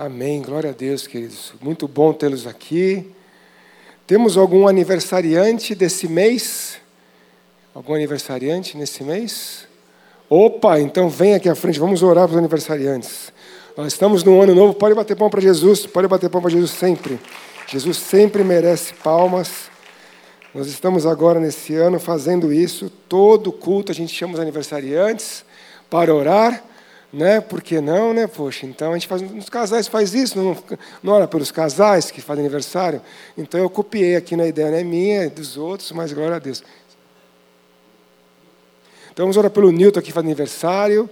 Amém. Glória a Deus, queridos. Muito bom tê-los aqui. Temos algum aniversariante desse mês? Algum aniversariante nesse mês? Opa, então vem aqui à frente, vamos orar para os aniversariantes. Nós estamos num ano novo, pode bater palma para Jesus, pode bater palma para Jesus sempre. Jesus sempre merece palmas. Nós estamos agora nesse ano fazendo isso, todo culto a gente chama os aniversariantes para orar, né? Por que não, né? Poxa, então a gente faz, nos casais faz isso, não, não ora pelos casais que fazem aniversário. Então eu copiei aqui na ideia, não é minha, é dos outros, mas glória a Deus. Então vamos orar pelo Newton que faz aniversário.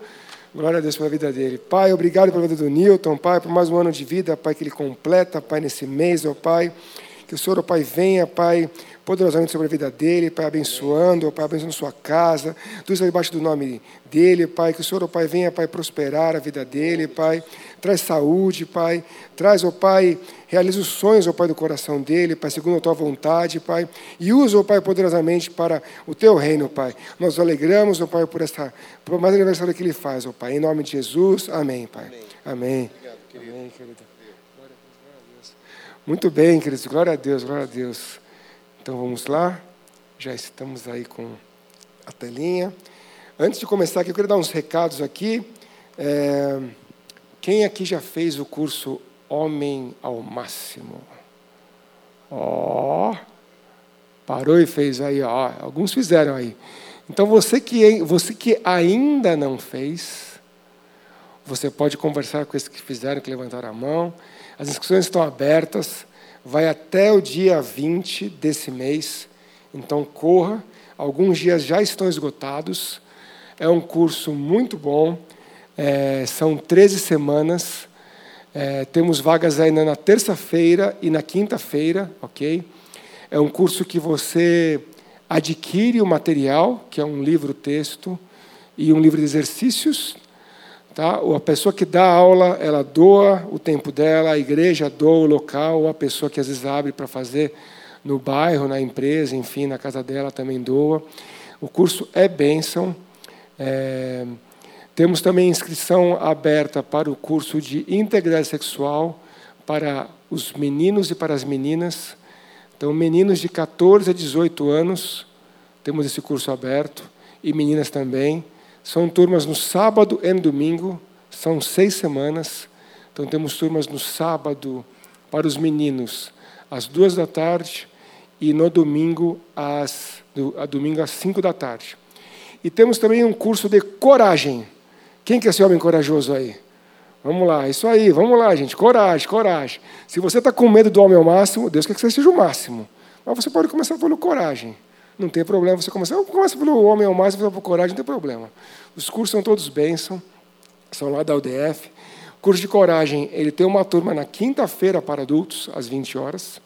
Glória a Deus pela vida dele. Pai, obrigado pela vida do Newton, Pai, por mais um ano de vida, Pai, que ele completa, Pai, nesse mês, ó Pai. Que o Senhor, ó Pai, venha, Pai, poderosamente sobre a vida dele, Pai, abençoando, Pai, abençoando sua casa, tudo isso debaixo do nome dele, Pai, que o Senhor, ó Pai, venha, Pai, prosperar a vida dele, Pai, traz saúde, Pai, traz, ó Pai, realiza os sonhos, ó Pai, do coração dele, Pai, segundo a tua vontade, Pai, e usa, ó Pai, poderosamente para o teu reino, Pai. Nós nos alegramos, ó Pai, por esta, por mais aniversário que ele faz, ó Pai, em nome de Jesus, amém, Pai. Amém. Obrigado, querido. Amém, querido. Muito bem, queridos, glória a Deus, glória a Deus. Então vamos lá, já estamos aí com a telinha. Antes de começar aqui, eu queria dar uns recados aqui. É, quem aqui já fez o curso Homem ao Máximo? Ó, oh, parou e fez aí, ó. Alguns fizeram aí. Então você que, você que ainda não fez, você pode conversar com esses que fizeram, que levantaram a mão. As inscrições estão abertas vai até o dia 20 desse mês, então corra. Alguns dias já estão esgotados. É um curso muito bom, é, são 13 semanas. É, temos vagas ainda na terça-feira e na quinta-feira, ok? É um curso que você adquire o material, que é um livro-texto e um livro de exercícios, Tá? A pessoa que dá aula, ela doa o tempo dela, a igreja doa o local, ou a pessoa que às vezes abre para fazer no bairro, na empresa, enfim, na casa dela também doa. O curso é bênção. É... Temos também inscrição aberta para o curso de integridade sexual para os meninos e para as meninas. Então, meninos de 14 a 18 anos, temos esse curso aberto, e meninas também. São turmas no sábado e no domingo, são seis semanas. Então temos turmas no sábado para os meninos às duas da tarde e no domingo às a domingo às cinco da tarde. E temos também um curso de coragem. Quem quer ser homem corajoso aí? Vamos lá, isso aí, vamos lá, gente. Coragem, coragem. Se você está com medo do homem ao máximo, Deus quer que você seja o máximo. Mas você pode começar pelo coragem. Não tem problema você começar. Começa pelo homem ao mais, você por coragem, não tem problema. Os cursos são todos bênção, são lá da UDF. O curso de coragem, ele tem uma turma na quinta-feira para adultos, às 20 horas.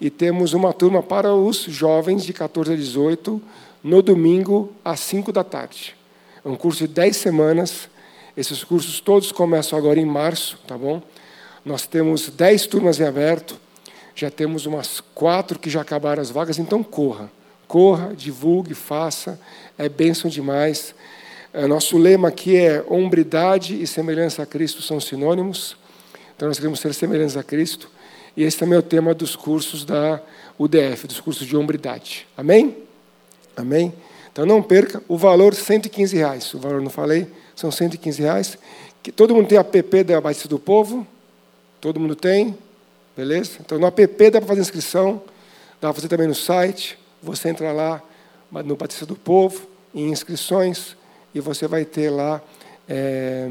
E temos uma turma para os jovens de 14 a 18, no domingo, às 5 da tarde. É um curso de 10 semanas. Esses cursos todos começam agora em março, tá bom? Nós temos 10 turmas em aberto. Já temos umas quatro que já acabaram as vagas, então corra. Corra, divulgue, faça, é bênção demais. É, nosso lema aqui é hombridade e semelhança a Cristo são sinônimos. Então nós queremos ser semelhantes a Cristo. E esse também é o tema dos cursos da UDF, dos cursos de hombridade. Amém? Amém? Então não perca o valor 115 reais. O valor não falei, são 115 reais. Todo mundo tem app da Batista do Povo? Todo mundo tem? Beleza? Então no app dá para fazer inscrição, dá para fazer também no site. Você entra lá no Batista do Povo, em inscrições, e você vai ter lá é,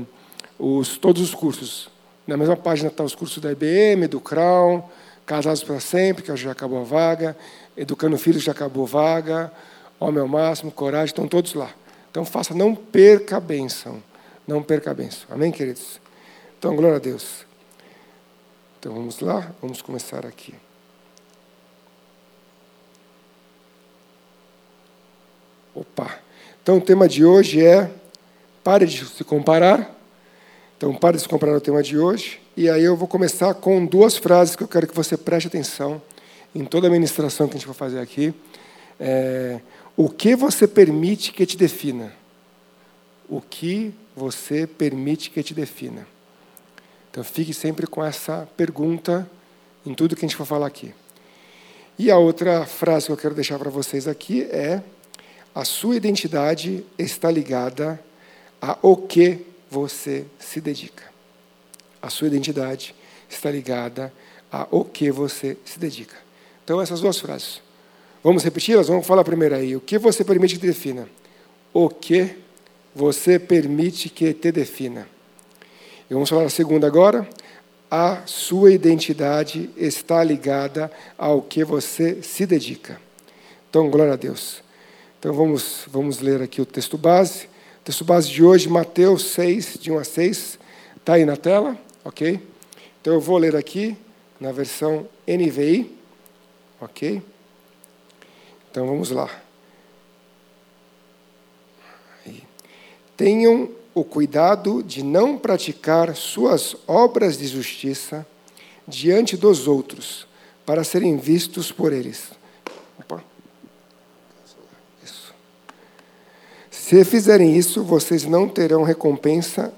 os, todos os cursos. Na mesma página estão tá os cursos da IBM, do Crown, Casados para Sempre, que já acabou a vaga, Educando Filhos já acabou a vaga, Homem ao Máximo, Coragem, estão todos lá. Então faça, não perca a bênção. Não perca a bênção. Amém, queridos? Então, glória a Deus. Então vamos lá, vamos começar aqui. Opa! Então o tema de hoje é pare de se comparar. Então pare de se comparar o tema de hoje. E aí eu vou começar com duas frases que eu quero que você preste atenção em toda a ministração que a gente vai fazer aqui. É, o que você permite que te defina? O que você permite que te defina? Então fique sempre com essa pergunta em tudo que a gente for falar aqui. E a outra frase que eu quero deixar para vocês aqui é: a sua identidade está ligada a o que você se dedica. A sua identidade está ligada a o que você se dedica. Então essas duas frases. Vamos repeti-las? Vamos falar primeiro aí. O que você permite que te defina? O que você permite que te defina? E vamos falar a segunda agora. A sua identidade está ligada ao que você se dedica. Então, glória a Deus. Então, vamos, vamos ler aqui o texto base. O texto base de hoje, Mateus 6, de 1 a 6. Está aí na tela, ok? Então, eu vou ler aqui na versão NVI, ok? Então, vamos lá. Tenham o cuidado de não praticar suas obras de justiça diante dos outros, para serem vistos por eles. Opa. Isso. Se fizerem isso, vocês não terão recompensa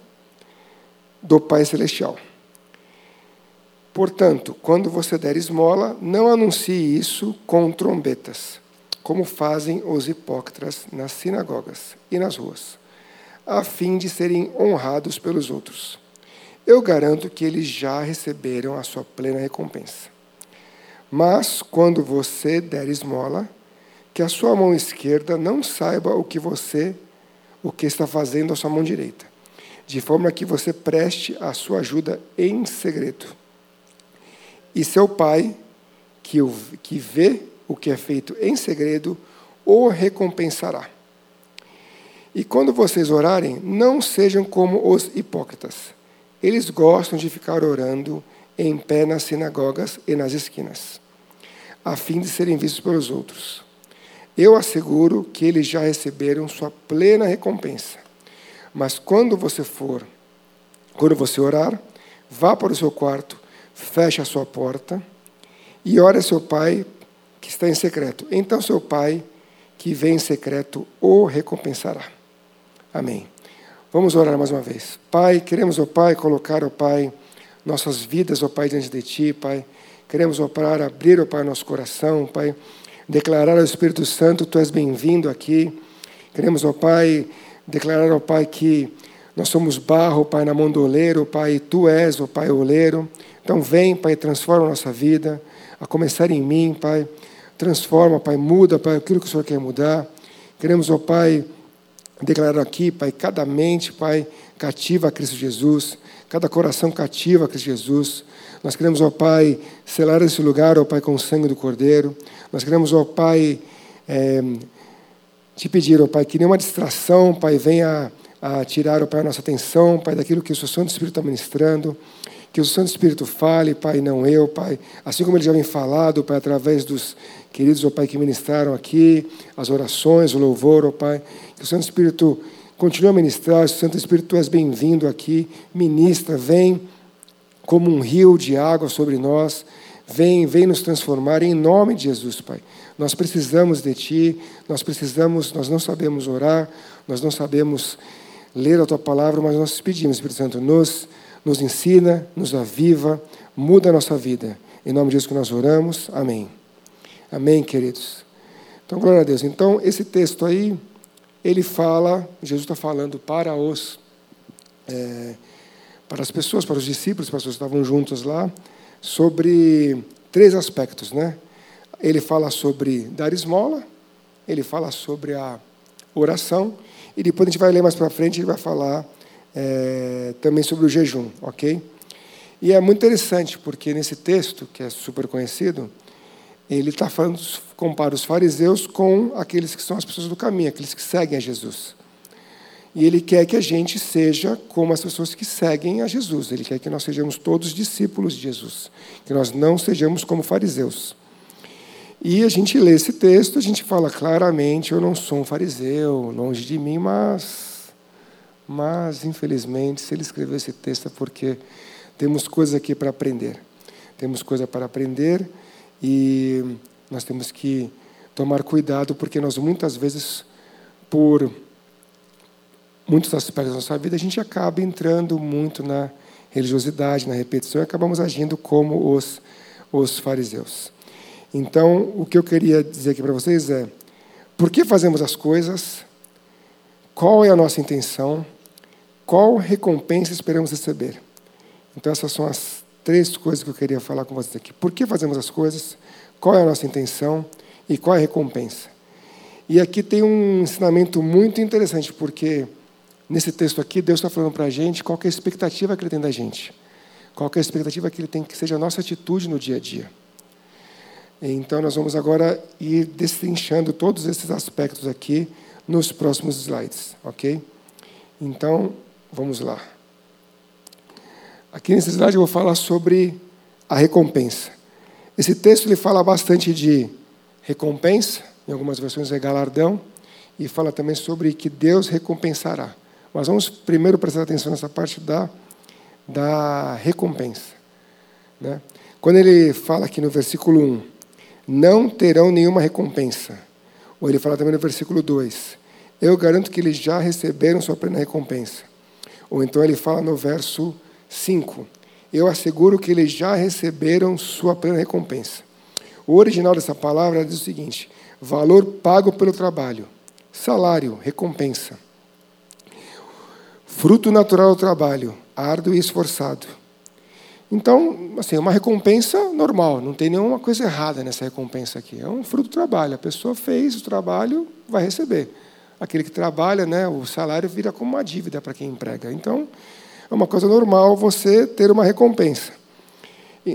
do Pai Celestial. Portanto, quando você der esmola, não anuncie isso com trombetas, como fazem os hipócritas nas sinagogas e nas ruas a fim de serem honrados pelos outros. Eu garanto que eles já receberam a sua plena recompensa. Mas quando você der esmola, que a sua mão esquerda não saiba o que você o que está fazendo a sua mão direita, de forma que você preste a sua ajuda em segredo. E seu pai, que, o, que vê o que é feito em segredo, o recompensará. E quando vocês orarem, não sejam como os hipócritas. Eles gostam de ficar orando em pé nas sinagogas e nas esquinas, a fim de serem vistos pelos outros. Eu asseguro que eles já receberam sua plena recompensa. Mas quando você for, quando você orar, vá para o seu quarto, feche a sua porta e ore a seu pai que está em secreto. Então seu pai que vem em secreto o recompensará. Amém. Vamos orar mais uma vez. Pai, queremos, ó Pai, colocar, ó Pai, nossas vidas, ó Pai, diante de Ti, Pai. Queremos, ó Pai, abrir, ó Pai, nosso coração, Pai. Declarar ao Espírito Santo, Tu és bem-vindo aqui. Queremos, ó Pai, declarar, ó Pai, que nós somos barro, Pai, na mão do oleiro, Pai, Tu és, ó Pai, o oleiro. Então vem, Pai, transforma a nossa vida, a começar em mim, Pai. Transforma, Pai, muda, Pai, aquilo que o Senhor quer mudar. Queremos, ó Pai, declarar aqui, Pai, cada mente, Pai, cativa a Cristo Jesus, cada coração cativa a Cristo Jesus. Nós queremos, ó Pai, selar esse lugar, ó Pai, com o sangue do Cordeiro. Nós queremos, ó Pai, é, te pedir, ó Pai, que nenhuma distração, Pai, venha a tirar, ó Pai, a nossa atenção, Pai, daquilo que o Seu Santo Espírito está ministrando. Que o Santo Espírito fale, Pai, não eu, Pai. Assim como ele já vem falado, Pai, através dos queridos, ó Pai, que ministraram aqui, as orações, o louvor, ó Pai. Que o Santo Espírito continue a ministrar. Santo Espírito, Tu és bem-vindo aqui. Ministra, vem como um rio de água sobre nós. Vem, vem nos transformar em nome de Jesus, Pai. Nós precisamos de Ti, nós precisamos, nós não sabemos orar, nós não sabemos ler a Tua palavra, mas nós pedimos, Espírito Santo, nos nos ensina, nos aviva, muda a nossa vida. Em nome de Jesus que nós oramos. Amém. Amém, queridos. Então, glória a Deus. Então, esse texto aí, ele fala, Jesus está falando para os, é, para as pessoas, para os discípulos, para as pessoas que estavam juntos lá, sobre três aspectos, né? Ele fala sobre dar esmola, ele fala sobre a oração, e depois a gente vai ler mais para frente, ele vai falar é, também sobre o jejum, ok? E é muito interessante, porque nesse texto, que é super conhecido, ele está falando, compara os fariseus com aqueles que são as pessoas do caminho, aqueles que seguem a Jesus. E ele quer que a gente seja como as pessoas que seguem a Jesus. Ele quer que nós sejamos todos discípulos de Jesus, que nós não sejamos como fariseus. E a gente lê esse texto, a gente fala claramente: eu não sou um fariseu, longe de mim, mas mas, infelizmente, se ele escreveu esse texto é porque temos coisas aqui para aprender. Temos coisa para aprender e nós temos que tomar cuidado, porque nós muitas vezes, por muitos aspectos da nossa vida, a gente acaba entrando muito na religiosidade, na repetição, e acabamos agindo como os, os fariseus. Então, o que eu queria dizer aqui para vocês é: por que fazemos as coisas? Qual é a nossa intenção? Qual recompensa esperamos receber? Então, essas são as três coisas que eu queria falar com vocês aqui. Por que fazemos as coisas? Qual é a nossa intenção? E qual é a recompensa? E aqui tem um ensinamento muito interessante, porque nesse texto aqui, Deus está falando para a gente qual é a expectativa que Ele tem da gente. Qual é a expectativa que Ele tem que seja a nossa atitude no dia a dia. Então, nós vamos agora ir destrinchando todos esses aspectos aqui nos próximos slides, ok? Então, vamos lá. Aqui nesse slide eu vou falar sobre a recompensa. Esse texto ele fala bastante de recompensa, em algumas versões é galardão, e fala também sobre que Deus recompensará. Mas vamos primeiro prestar atenção nessa parte da, da recompensa. Né? Quando ele fala aqui no versículo 1, não terão nenhuma recompensa. Ou ele fala também no versículo 2, eu garanto que eles já receberam sua plena recompensa. Ou então ele fala no verso 5, eu asseguro que eles já receberam sua plena recompensa. O original dessa palavra diz o seguinte: valor pago pelo trabalho, salário, recompensa. Fruto natural do trabalho, árduo e esforçado. Então, assim, uma recompensa normal, não tem nenhuma coisa errada nessa recompensa aqui. É um fruto do trabalho. A pessoa fez o trabalho, vai receber. Aquele que trabalha, né, o salário vira como uma dívida para quem emprega. Então, é uma coisa normal você ter uma recompensa.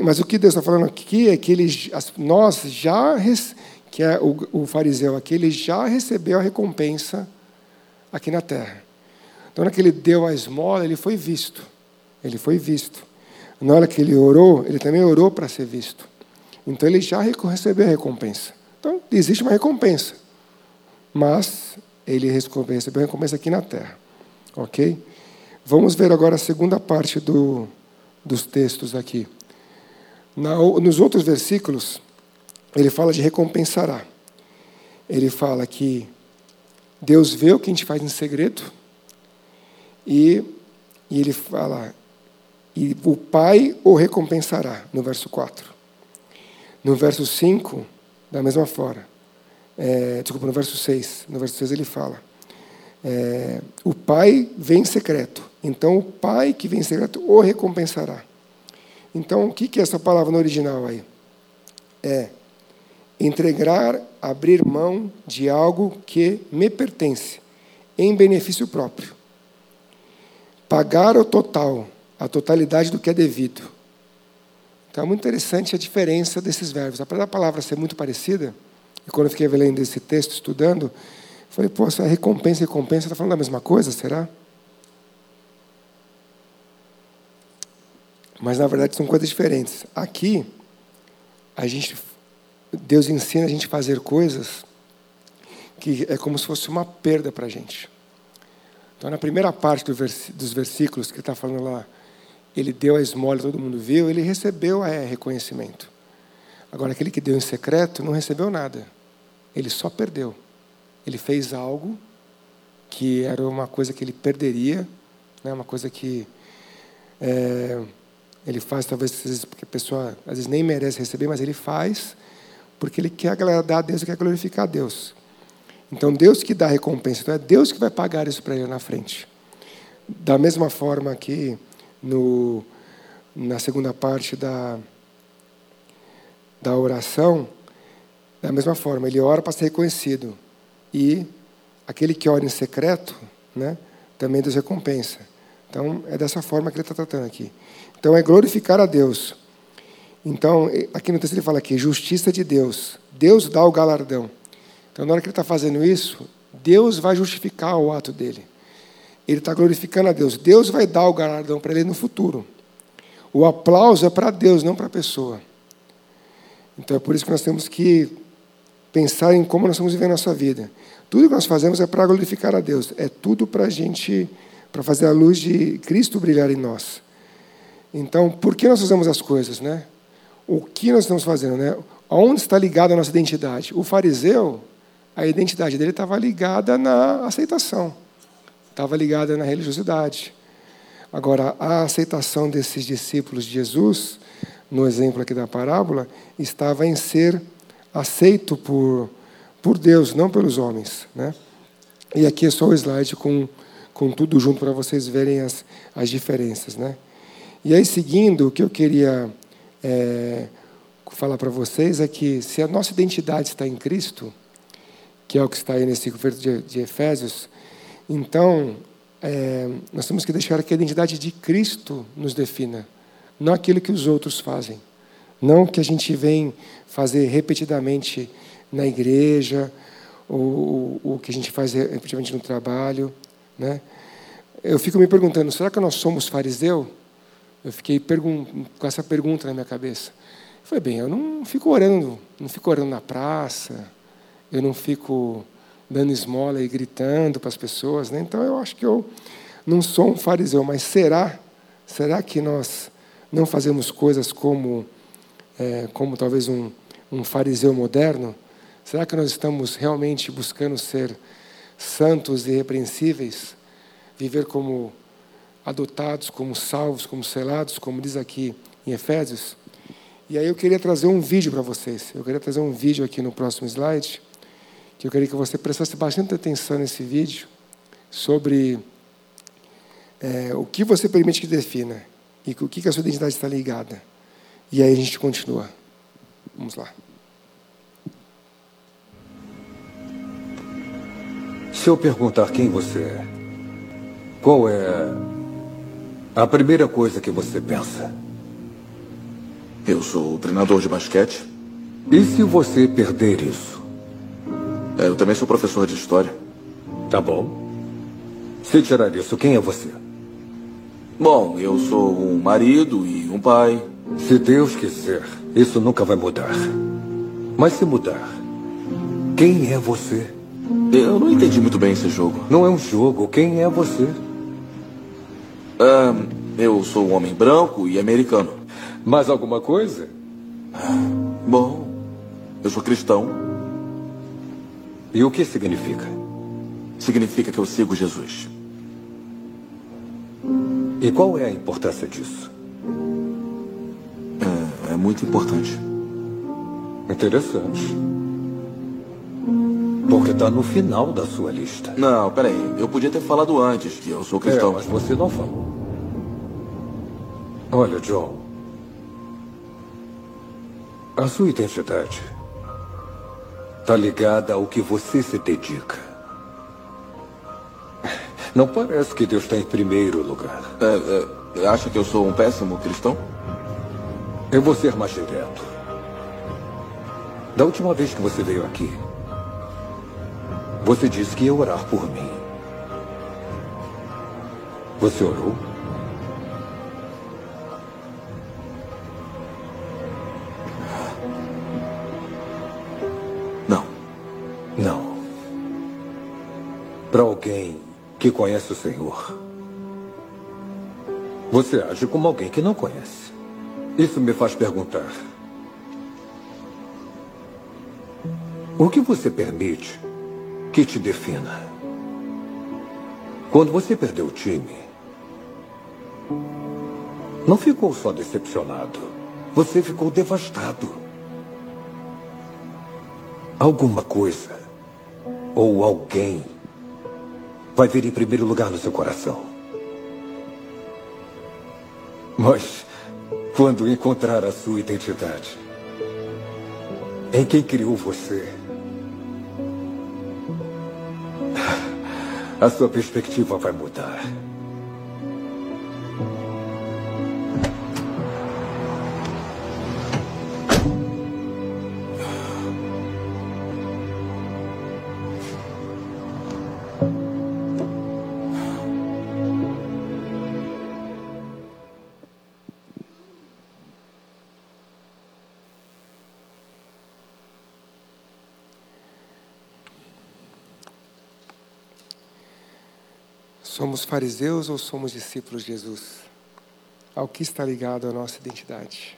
Mas o que Deus está falando aqui é que ele, nós já, que é o, o fariseu aqui, ele já recebeu a recompensa aqui na terra. Então, na hora que ele deu a esmola, ele foi visto. Ele foi visto. Na hora que ele orou, ele também orou para ser visto. Então, ele já recebeu a recompensa. Então, existe uma recompensa. Mas ele recebeu a recompensa aqui na terra. Ok? Vamos ver agora a segunda parte do, dos textos aqui. Na, nos outros versículos, ele fala de recompensará. Ele fala que Deus vê o que a gente faz em segredo e, e ele fala, e o Pai o recompensará, no verso 4. No verso 5, da mesma forma. É, desculpa, no verso 6. No verso 6 ele fala: é, O Pai vem em secreto. Então o Pai que vem em secreto o recompensará. Então, o que é essa palavra no original aí? É entregar, abrir mão de algo que me pertence, em benefício próprio. Pagar o total, a totalidade do que é devido. Então, é muito interessante a diferença desses verbos. Apesar da palavra ser muito parecida, e quando eu fiquei lendo esse texto, estudando, falei, pô, essa recompensa e recompensa está falando da mesma coisa, será? Mas na verdade são coisas diferentes. Aqui, a gente, Deus ensina a gente a fazer coisas que é como se fosse uma perda para a gente. Então, na primeira parte do vers, dos versículos que está falando lá, ele deu a esmola, todo mundo viu, ele recebeu é, reconhecimento. Agora, aquele que deu em secreto não recebeu nada. Ele só perdeu. Ele fez algo que era uma coisa que ele perderia, né, uma coisa que é, ele faz, talvez, porque a pessoa às vezes nem merece receber, mas ele faz porque ele quer agradar a Deus e quer glorificar a Deus. Então, Deus que dá a recompensa, então é Deus que vai pagar isso para ele na frente. Da mesma forma que no, na segunda parte da, da oração, da mesma forma, ele ora para ser reconhecido. E aquele que ora em secreto, né, também Deus recompensa. Então, é dessa forma que ele está tratando aqui. Então, é glorificar a Deus. Então, aqui no texto ele fala aqui, justiça de Deus. Deus dá o galardão. Então, na hora que ele está fazendo isso, Deus vai justificar o ato dele. Ele está glorificando a Deus. Deus vai dar o galardão para ele no futuro. O aplauso é para Deus, não para a pessoa. Então, é por isso que nós temos que pensar em como nós estamos vivendo a nossa vida. Tudo que nós fazemos é para glorificar a Deus. É tudo para a gente para fazer a luz de Cristo brilhar em nós. Então, por que nós fazemos as coisas, né? O que nós estamos fazendo, né? Aonde está ligada a nossa identidade? O fariseu, a identidade dele estava ligada na aceitação, estava ligada na religiosidade. Agora, a aceitação desses discípulos de Jesus, no exemplo aqui da parábola, estava em ser aceito por, por Deus, não pelos homens. Né? E aqui é só o slide com, com tudo junto para vocês verem as, as diferenças. Né? E aí, seguindo, o que eu queria é, falar para vocês é que se a nossa identidade está em Cristo, que é o que está aí nesse verso de, de Efésios, então é, nós temos que deixar que a identidade de Cristo nos defina, não aquilo que os outros fazem. Não que a gente vem fazer repetidamente na igreja, ou o que a gente faz repetidamente no trabalho. Né? Eu fico me perguntando, será que nós somos fariseu? Eu fiquei com essa pergunta na minha cabeça. Foi bem, eu não fico orando, não fico orando na praça, eu não fico dando esmola e gritando para as pessoas, né? Então eu acho que eu não sou um fariseu, mas será, será que nós não fazemos coisas como, é, como talvez um, um fariseu moderno? Será que nós estamos realmente buscando ser santos e irrepreensíveis, viver como adotados, como salvos, como selados, como diz aqui em Efésios? E aí eu queria trazer um vídeo para vocês. Eu queria trazer um vídeo aqui no próximo slide que eu queria que você prestasse bastante atenção nesse vídeo sobre é, o que você permite que defina e com o que, que a sua identidade está ligada. E aí a gente continua. Vamos lá. Se eu perguntar quem você é, qual é a primeira coisa que você pensa? Eu sou o treinador de basquete. E se você perder isso? É, eu também sou professor de história. Tá bom. Se tirar isso, quem é você? Bom, eu sou um marido e um pai. Se Deus quiser, isso nunca vai mudar. Mas se mudar, quem é você? Eu não entendi muito bem esse jogo. Não é um jogo. Quem é você? Ah, eu sou um homem branco e americano. Mais alguma coisa? Bom, eu sou cristão. E o que significa? Significa que eu sigo Jesus. E qual é a importância disso? É, é muito importante. Interessante. Porque está no final da sua lista. Não, peraí. Eu podia ter falado antes que eu sou cristão. É, mas você não falou. Olha, John. A sua identidade está ligada ao que você se dedica. Não parece que Deus está em primeiro lugar. É, é, acha que eu sou um péssimo cristão? Eu vou ser mais direto. Da última vez que você veio aqui, você disse que ia orar por mim. Você orou? Para alguém que conhece o Senhor. Você age como alguém que não conhece. Isso me faz perguntar: o que você permite que te defina? Quando você perdeu o time, não ficou só decepcionado, você ficou devastado. Alguma coisa ou alguém vai vir em primeiro lugar no seu coração. Mas, quando encontrar a sua identidade, em quem criou você, a sua perspectiva vai mudar. Somos fariseus ou somos discípulos de Jesus? Ao que está ligado a nossa identidade?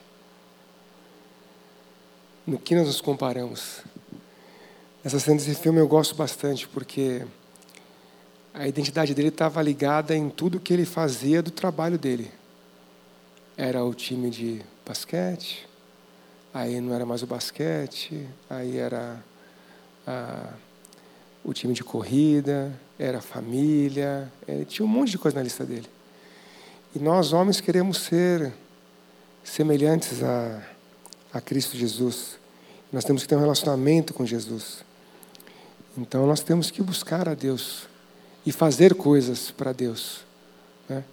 No que nós nos comparamos? Essa cena desse filme eu gosto bastante porque a identidade dele estava ligada em tudo que ele fazia do trabalho dele. Era o time de basquete, aí não era mais o basquete, aí era a, o time de corrida, era família, ele tinha um monte de coisa na lista dele. E nós, homens, queremos ser semelhantes a, a Cristo Jesus. Nós temos que ter um relacionamento com Jesus. Então nós temos que buscar a Deus e fazer coisas para Deus. Né?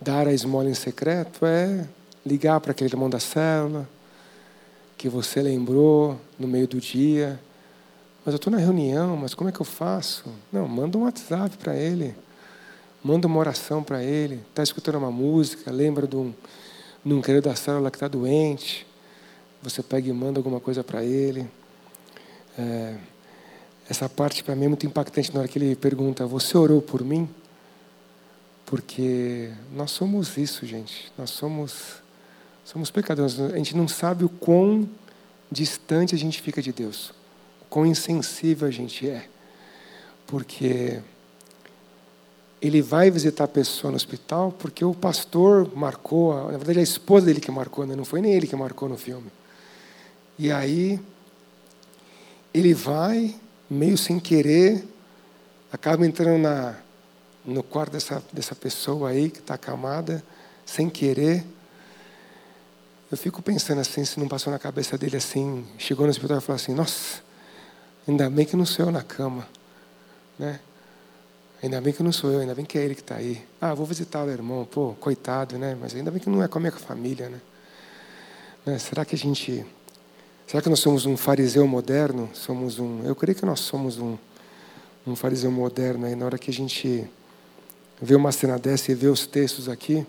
Dar a esmola em secreto é ligar para aquele irmão da célula que você lembrou no meio do dia. Mas eu estou na reunião, mas como é que eu faço? Não, manda um WhatsApp para ele. Manda uma oração para ele. Está escutando uma música, lembra de um, de um querido da célula que está doente você pega e manda alguma coisa para ele. É, essa parte para mim é muito impactante na hora que ele pergunta: Você orou por mim? Porque nós somos isso, gente. Nós somos, somos pecadores. A gente não sabe o quão distante a gente fica de Deus, quão insensível a gente é. Porque ele vai visitar a pessoa no hospital porque o pastor marcou, na verdade a esposa dele que marcou, né? não foi nem ele que marcou no filme. E aí ele vai, meio sem querer, acaba entrando na, no quarto dessa, dessa pessoa aí que está acamada, sem querer. Eu fico pensando assim, se não passou na cabeça dele assim, chegou no hospital e falou assim, nossa, ainda bem que não sou eu na cama. Né? Ainda bem que não sou eu, ainda bem que é ele que está aí. Ah, vou visitar o irmão, pô, coitado, né? Mas ainda bem que não é com a minha família, né? né? Será que a gente Será que nós somos um fariseu moderno? Somos um, eu creio que nós somos um, um fariseu moderno aí na hora que a gente vê uma cena dessa e vê os textos aqui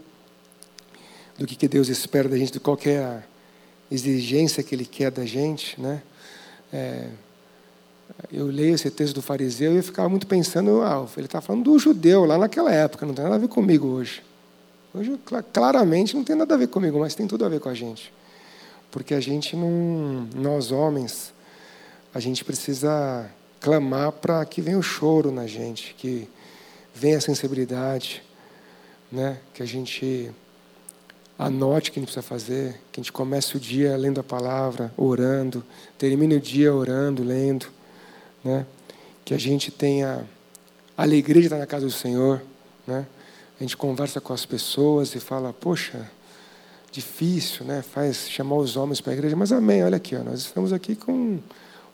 do que, que Deus espera da gente, de qual é a exigência que Ele quer da gente, né? É, eu leio esse texto do fariseu e eu ficava muito pensando, ah, ele está falando do judeu lá naquela época, não tem nada a ver comigo hoje. Hoje, claramente, não tem nada a ver comigo, mas tem tudo a ver com a gente. Porque a gente não, nós homens, a gente precisa clamar para que venha o choro na gente, que venha a sensibilidade, né? que a gente anote o que a gente precisa fazer, que a gente comece o dia lendo a palavra, orando, termine o dia orando, lendo, né? que a gente tenha alegria de estar na casa do Senhor, né? a gente conversa com as pessoas e fala, poxa, difícil, né? faz chamar os homens para a igreja, mas amém, olha aqui, ó, nós estamos aqui com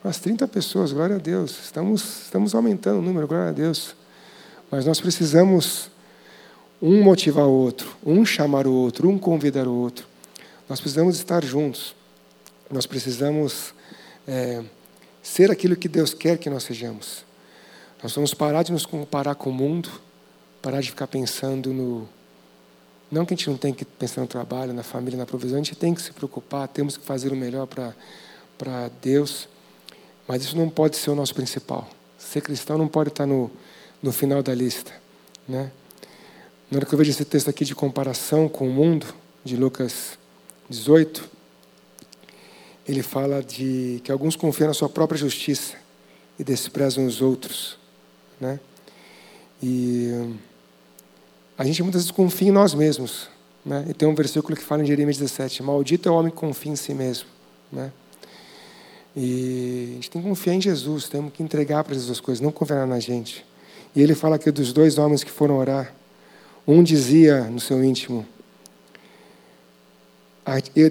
umas 30 pessoas, glória a Deus, estamos, estamos aumentando o número, glória a Deus. Mas nós precisamos um motivar o outro, um chamar o outro, um convidar o outro. Nós precisamos estar juntos, nós precisamos é, ser aquilo que Deus quer que nós sejamos. Nós vamos parar de nos comparar com o mundo, parar de ficar pensando no não que a gente não tenha que pensar no trabalho, na família, na provisão, a gente tem que se preocupar, temos que fazer o melhor para Deus, mas isso não pode ser o nosso principal. Ser cristão não pode estar no, no final da lista. Né? Na hora que eu vejo esse texto aqui de comparação com o mundo, de Lucas 18, ele fala de que alguns confiam na sua própria justiça e desprezam os outros. Né? E a gente muitas vezes confia em nós mesmos. Né? E tem um versículo que fala em Jeremias 17: Maldito é o homem que confia em si mesmo. Né? E a gente tem que confiar em Jesus, temos que entregar para Jesus as coisas, não confiar na gente. E ele fala aqui dos dois homens que foram orar. Um dizia no seu íntimo: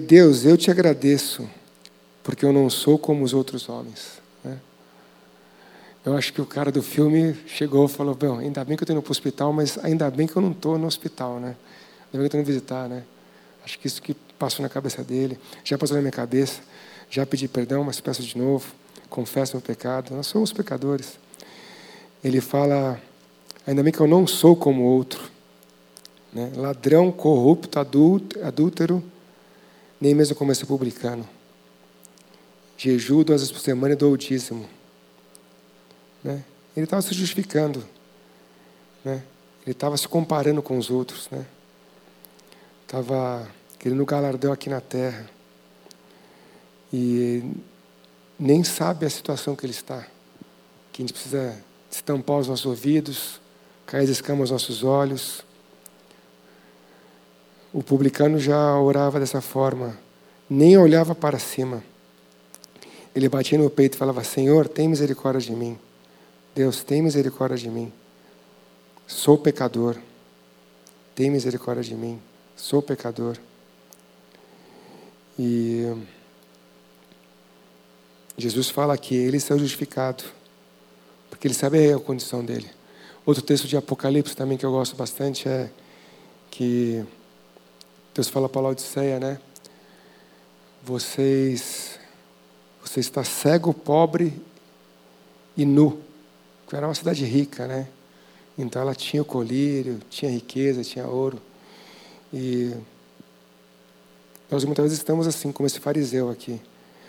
Deus, eu te agradeço, porque eu não sou como os outros homens. Eu acho que o cara do filme chegou e falou: Bom, ainda bem que eu estou indo para o hospital, mas ainda bem que eu não estou no hospital, né? Ainda bem que eu estou indo visitar, né? Acho que isso que passou na cabeça dele, já passou na minha cabeça. Já pedi perdão, mas peço de novo. Confesso meu pecado. Nós somos pecadores. Ele fala: Ainda bem que eu não sou como outro. Né? Ladrão, corrupto, adúltero, nem mesmo como esse publicano. Jejuo duas vezes por semana e dou o dízimo. Né? Ele estava se justificando. Né? Ele estava se comparando com os outros. Né? Estava querendo galardão aqui na terra. E nem sabe a situação que ele está. Que a gente precisa estampar os nossos ouvidos, cai as escamas aos nossos olhos. O publicano já orava dessa forma, nem olhava para cima. Ele batia no peito e falava: Senhor, tem misericórdia de mim. Deus, tem misericórdia de mim. Sou pecador. Tem misericórdia de mim. Sou pecador. E Jesus fala que ele está justificado, porque ele sabe a condição dele. Outro texto de Apocalipse também que eu gosto bastante é que Deus fala para a Laodiceia, né? Vocês, você está cego, pobre e nu. Era uma cidade rica, né? Então ela tinha o colírio, tinha riqueza, tinha ouro. E nós muitas vezes estamos assim, como esse fariseu aqui.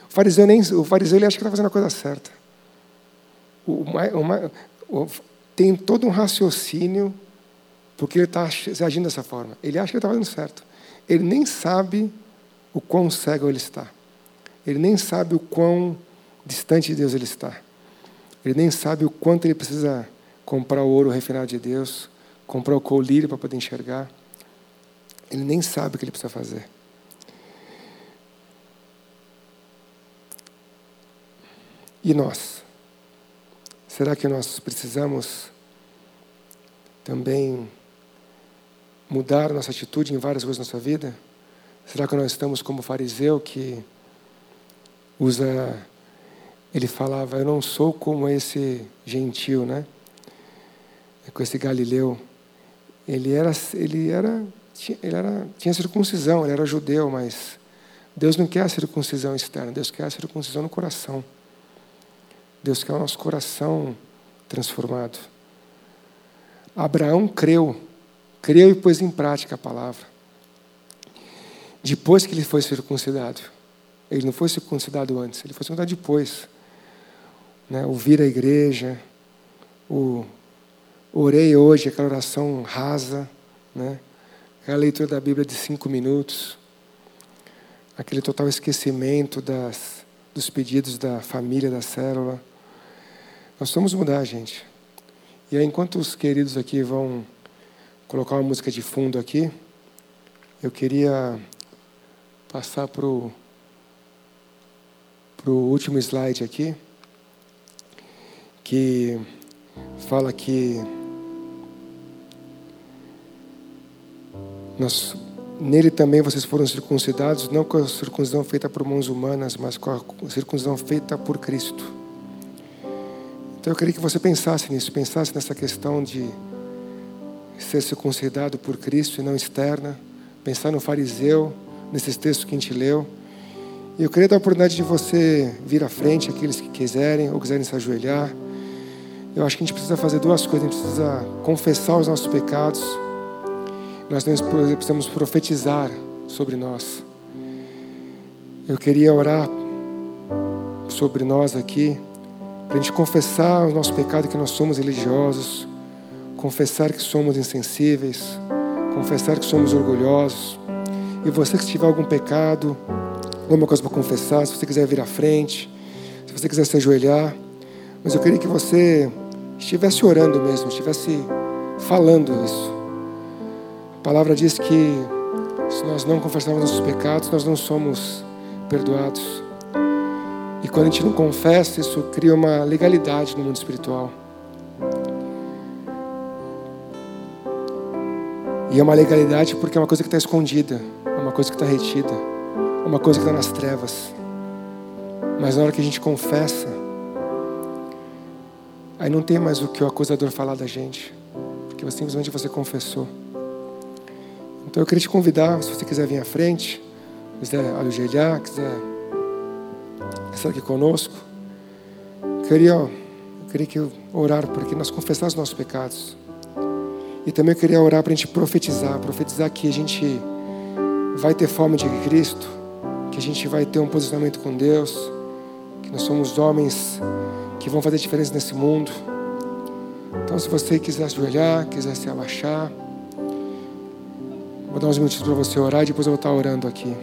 O fariseu, nem, o fariseu ele acha que está fazendo a coisa certa. O, uma, o, tem todo um raciocínio porque ele está agindo dessa forma. Ele acha que está fazendo certo. Ele nem sabe o quão cego ele está. Ele nem sabe o quão distante de Deus ele está. Ele nem sabe o quanto ele precisa comprar o ouro refinado de Deus, comprar o colírio para poder enxergar. Ele nem sabe o que ele precisa fazer. E nós? Será que nós precisamos também mudar nossa atitude em várias coisas da nossa vida? Será que nós estamos como fariseu que usa. Ele falava, eu não sou como esse gentil, né? Com esse galileu. Ele era, ele era, ele era, tinha circuncisão, ele era judeu, mas Deus não quer a circuncisão externa, Deus quer a circuncisão no coração. Deus quer o nosso coração transformado. Abraão creu, creu e pôs em prática a palavra. Depois que ele foi circuncidado, ele não foi circuncidado antes, ele foi circuncidado depois. Né? Ouvir a igreja, o orei hoje, aquela oração rasa, né? aquela leitura da Bíblia de cinco minutos, aquele total esquecimento das, dos pedidos da família, da célula. Nós vamos mudar, gente. E aí, enquanto os queridos aqui vão colocar uma música de fundo aqui, eu queria passar para o último slide aqui, que fala que nós, nele também vocês foram circuncidados, não com a circuncisão feita por mãos humanas, mas com a circuncisão feita por Cristo então eu queria que você pensasse nisso, pensasse nessa questão de ser circuncidado por Cristo e não externa, pensar no fariseu, nesses textos que a gente leu. E eu queria dar a oportunidade de você vir à frente, aqueles que quiserem ou quiserem se ajoelhar. Eu acho que a gente precisa fazer duas coisas. A gente precisa confessar os nossos pecados. Nós precisamos profetizar sobre nós. Eu queria orar sobre nós aqui para a gente confessar o nosso pecado, que nós somos religiosos, confessar que somos insensíveis, confessar que somos orgulhosos. E você que tiver algum pecado, alguma coisa para confessar, se você quiser vir à frente, se você quiser se ajoelhar, mas eu queria que você estivesse orando mesmo, estivesse falando isso. A palavra diz que se nós não confessarmos nossos pecados, nós não somos perdoados. E quando a gente não confessa, isso cria uma legalidade no mundo espiritual. E é uma legalidade porque é uma coisa que está escondida, é uma coisa que está retida, uma coisa que está nas trevas. Mas na hora que a gente confessa, aí não tem mais o que o acusador falar da gente, porque simplesmente você confessou. Então eu queria te convidar, se você quiser vir à frente, quiser ajoelhar, quiser estar aqui conosco, queria, eu queria que eu orar porque nós confessássemos nossos pecados. E também eu queria orar para a gente profetizar, profetizar que a gente vai ter fome de Cristo, que a gente vai ter um posicionamento com Deus, que nós somos homens que vão fazer diferença nesse mundo. Então, se você quiser ajoelhar, quiser se abaixar, vou dar uns minutos para você orar e depois eu vou estar orando aqui.